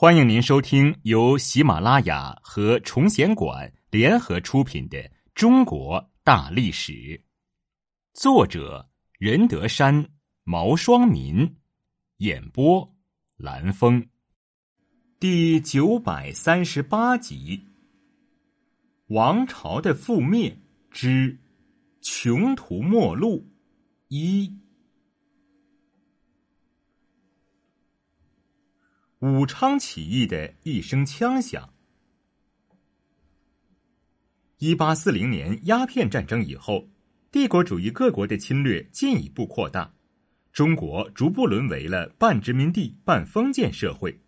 欢迎您收听由喜马拉雅和崇贤馆联合出品的《中国大历史》，作者任德山、毛双民，演播蓝峰，第九百三十八集：王朝的覆灭之穷途末路一。武昌起义的一声枪响。一八四零年鸦片战争以后，帝国主义各国的侵略进一步扩大，中国逐步沦为了半殖民地半封建社会。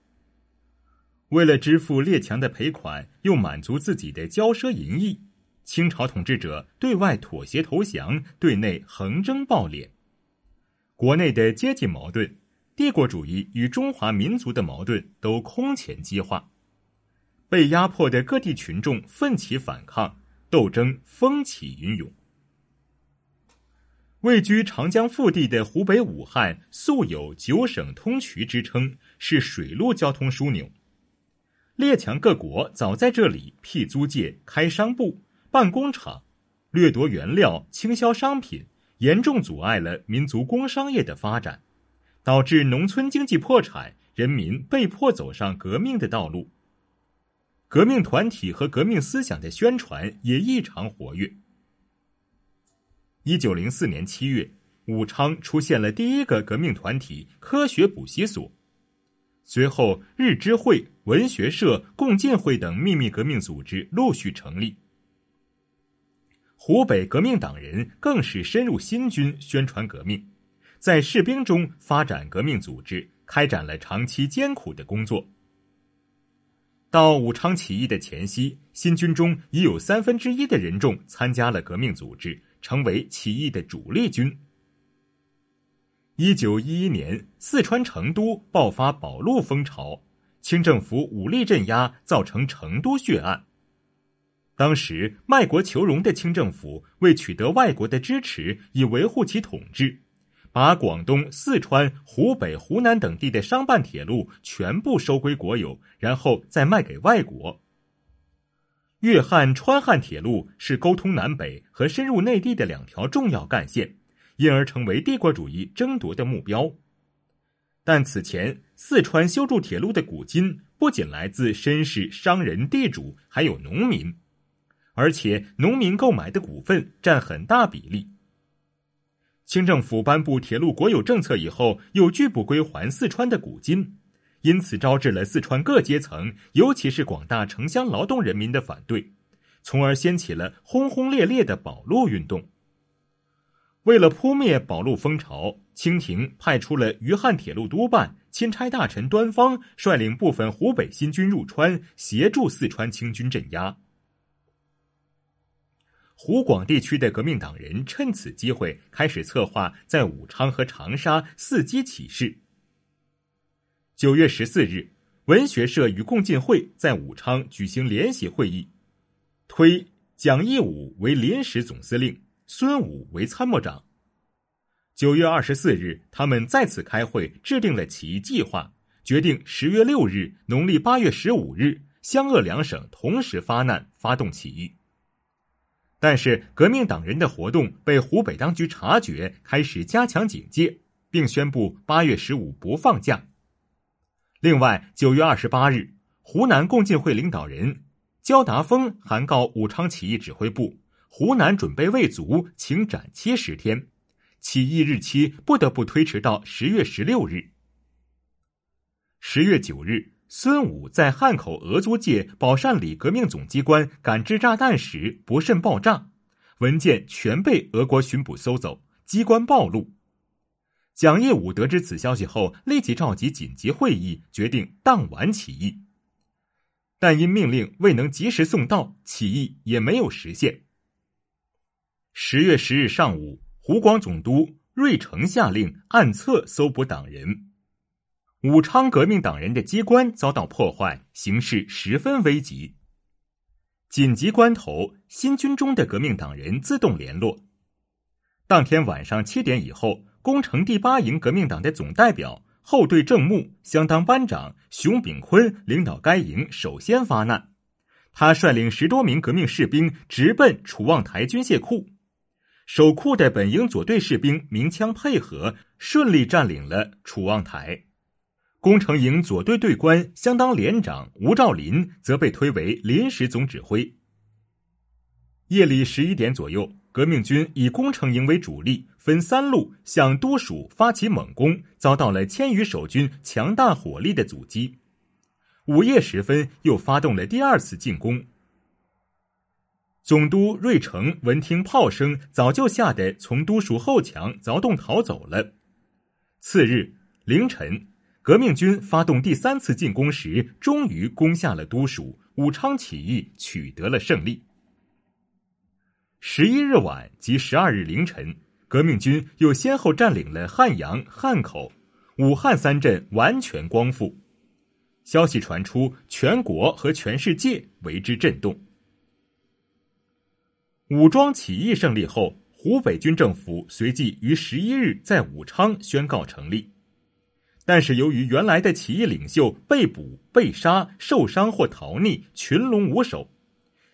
为了支付列强的赔款，又满足自己的骄奢淫逸，清朝统治者对外妥协投降，对内横征暴敛，国内的阶级矛盾。帝国主义与中华民族的矛盾都空前激化，被压迫的各地群众奋起反抗，斗争风起云涌。位居长江腹地的湖北武汉素有“九省通衢”之称，是水陆交通枢纽。列强各国早在这里辟租界、开商埠、办工厂，掠夺原料、倾销商品，严重阻碍了民族工商业的发展。导致农村经济破产，人民被迫走上革命的道路。革命团体和革命思想的宣传也异常活跃。一九零四年七月，武昌出现了第一个革命团体——科学补习所。随后，日知会、文学社、共进会等秘密革命组织陆续成立。湖北革命党人更是深入新军，宣传革命。在士兵中发展革命组织，开展了长期艰苦的工作。到武昌起义的前夕，新军中已有三分之一的人众参加了革命组织，成为起义的主力军。一九一一年，四川成都爆发保路风潮，清政府武力镇压，造成成都血案。当时卖国求荣的清政府为取得外国的支持，以维护其统治。把广东、四川、湖北、湖南等地的商办铁路全部收归国有，然后再卖给外国。粤汉、川汉铁路是沟通南北和深入内地的两条重要干线，因而成为帝国主义争夺的目标。但此前四川修筑铁路的古金不仅来自绅士、商人、地主，还有农民，而且农民购买的股份占很大比例。清政府颁布铁路国有政策以后，又拒不归还四川的古金，因此招致了四川各阶层，尤其是广大城乡劳动人民的反对，从而掀起了轰轰烈烈的保路运动。为了扑灭保路风潮，清廷派出了渝汉铁路督办、钦差大臣端方率领部分湖北新军入川，协助四川清军镇压。湖广地区的革命党人趁此机会开始策划在武昌和长沙伺机起事。九月十四日，文学社与共进会在武昌举行联席会议，推蒋义武为临时总司令，孙武为参谋长。九月二十四日，他们再次开会，制定了起义计划，决定十月六日（农历八月十五日）湘鄂两省同时发难，发动起义。但是，革命党人的活动被湖北当局察觉，开始加强警戒，并宣布八月十五不放假。另外，九月二十八日，湖南共进会领导人焦达峰函告武昌起义指挥部：“湖南准备未足，请展期十天，起义日期不得不推迟到十月十六日。”十月九日。孙武在汉口俄租界宝善里革命总机关赶制炸弹时不慎爆炸，文件全被俄国巡捕搜走，机关暴露。蒋业武得知此消息后，立即召集紧急会议，决定当晚起义。但因命令未能及时送到，起义也没有实现。十月十日上午，湖广总督瑞成下令暗策搜捕党人。武昌革命党人的机关遭到破坏，形势十分危急。紧急关头，新军中的革命党人自动联络。当天晚上七点以后，攻城第八营革命党的总代表、后队正木相当班长熊炳坤领导该营首先发难。他率领十多名革命士兵直奔楚望台军械库，守库的本营左队士兵鸣枪配合，顺利占领了楚望台。工程营左队队官相当连长吴兆林则被推为临时总指挥。夜里十一点左右，革命军以工程营为主力，分三路向都署发起猛攻，遭到了千余守军强大火力的阻击。午夜时分，又发动了第二次进攻。总督瑞成闻听炮声，早就吓得从都署后墙凿洞逃走了。次日凌晨，革命军发动第三次进攻时，终于攻下了都署，武昌起义取得了胜利。十一日晚及十二日凌晨，革命军又先后占领了汉阳、汉口、武汉三镇，完全光复。消息传出，全国和全世界为之震动。武装起义胜利后，湖北军政府随即于十一日在武昌宣告成立。但是，由于原来的起义领袖被捕、被杀、受伤或逃匿，群龙无首，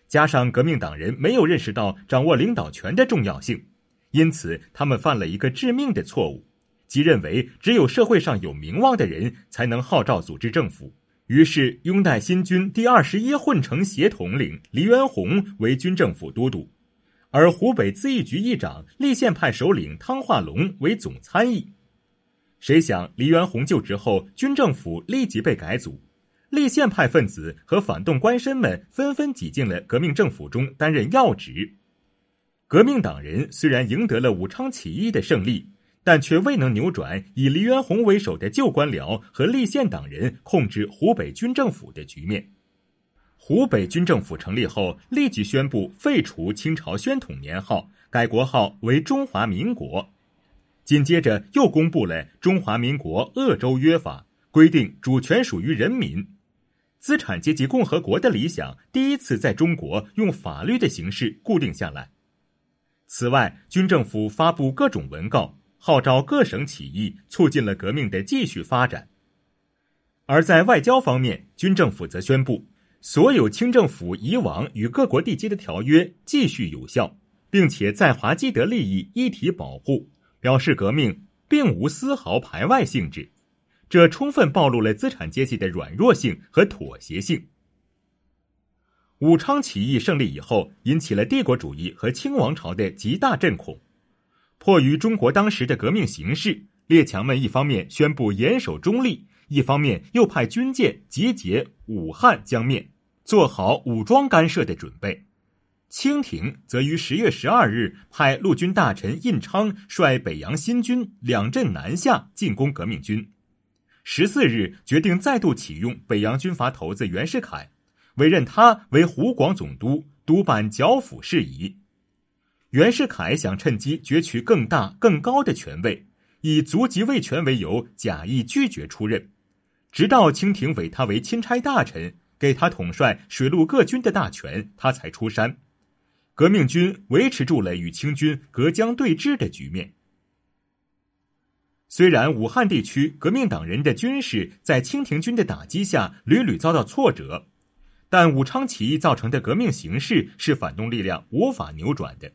加上革命党人没有认识到掌握领导权的重要性，因此他们犯了一个致命的错误。即认为只有社会上有名望的人才能号召组织政府，于是拥戴新军第二十一混成协统领黎元洪为军政府都督，而湖北咨议局议长立宪派首领汤化龙为总参议。谁想黎元洪就职后，军政府立即被改组，立宪派分子和反动官绅们纷纷挤进了革命政府中担任要职。革命党人虽然赢得了武昌起义的胜利。但却未能扭转以黎元洪为首的旧官僚和立宪党人控制湖北军政府的局面。湖北军政府成立后，立即宣布废除清朝宣统年号，改国号为中华民国。紧接着又公布了《中华民国鄂州约法》，规定主权属于人民，资产阶级共和国的理想第一次在中国用法律的形式固定下来。此外，军政府发布各种文告。号召各省起义，促进了革命的继续发展。而在外交方面，军政府则宣布，所有清政府以往与各国缔结的条约继续有效，并且在华既得利益一体保护，表示革命并无丝毫排外性质。这充分暴露了资产阶级的软弱性和妥协性。武昌起义胜利以后，引起了帝国主义和清王朝的极大震恐。迫于中国当时的革命形势，列强们一方面宣布严守中立，一方面又派军舰集结武汉江面，做好武装干涉的准备。清廷则于十月十二日派陆军大臣印昌率北洋新军两镇南下进攻革命军。十四日决定再度启用北洋军阀头子袁世凯，委任他为湖广总督，督办剿抚事宜。袁世凯想趁机攫取更大、更高的权位，以足及位权为由，假意拒绝出任，直到清廷委他为钦差大臣，给他统帅水陆各军的大权，他才出山。革命军维持住了与清军隔江对峙的局面。虽然武汉地区革命党人的军事在清廷军的打击下屡屡遭到挫折，但武昌起义造成的革命形势是反动力量无法扭转的。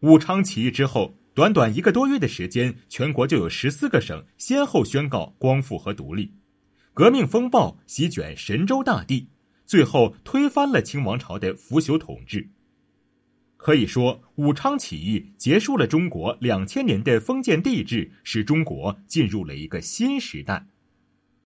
武昌起义之后，短短一个多月的时间，全国就有十四个省先后宣告光复和独立，革命风暴席卷神州大地，最后推翻了清王朝的腐朽统治。可以说，武昌起义结束了中国两千年的封建帝制，使中国进入了一个新时代。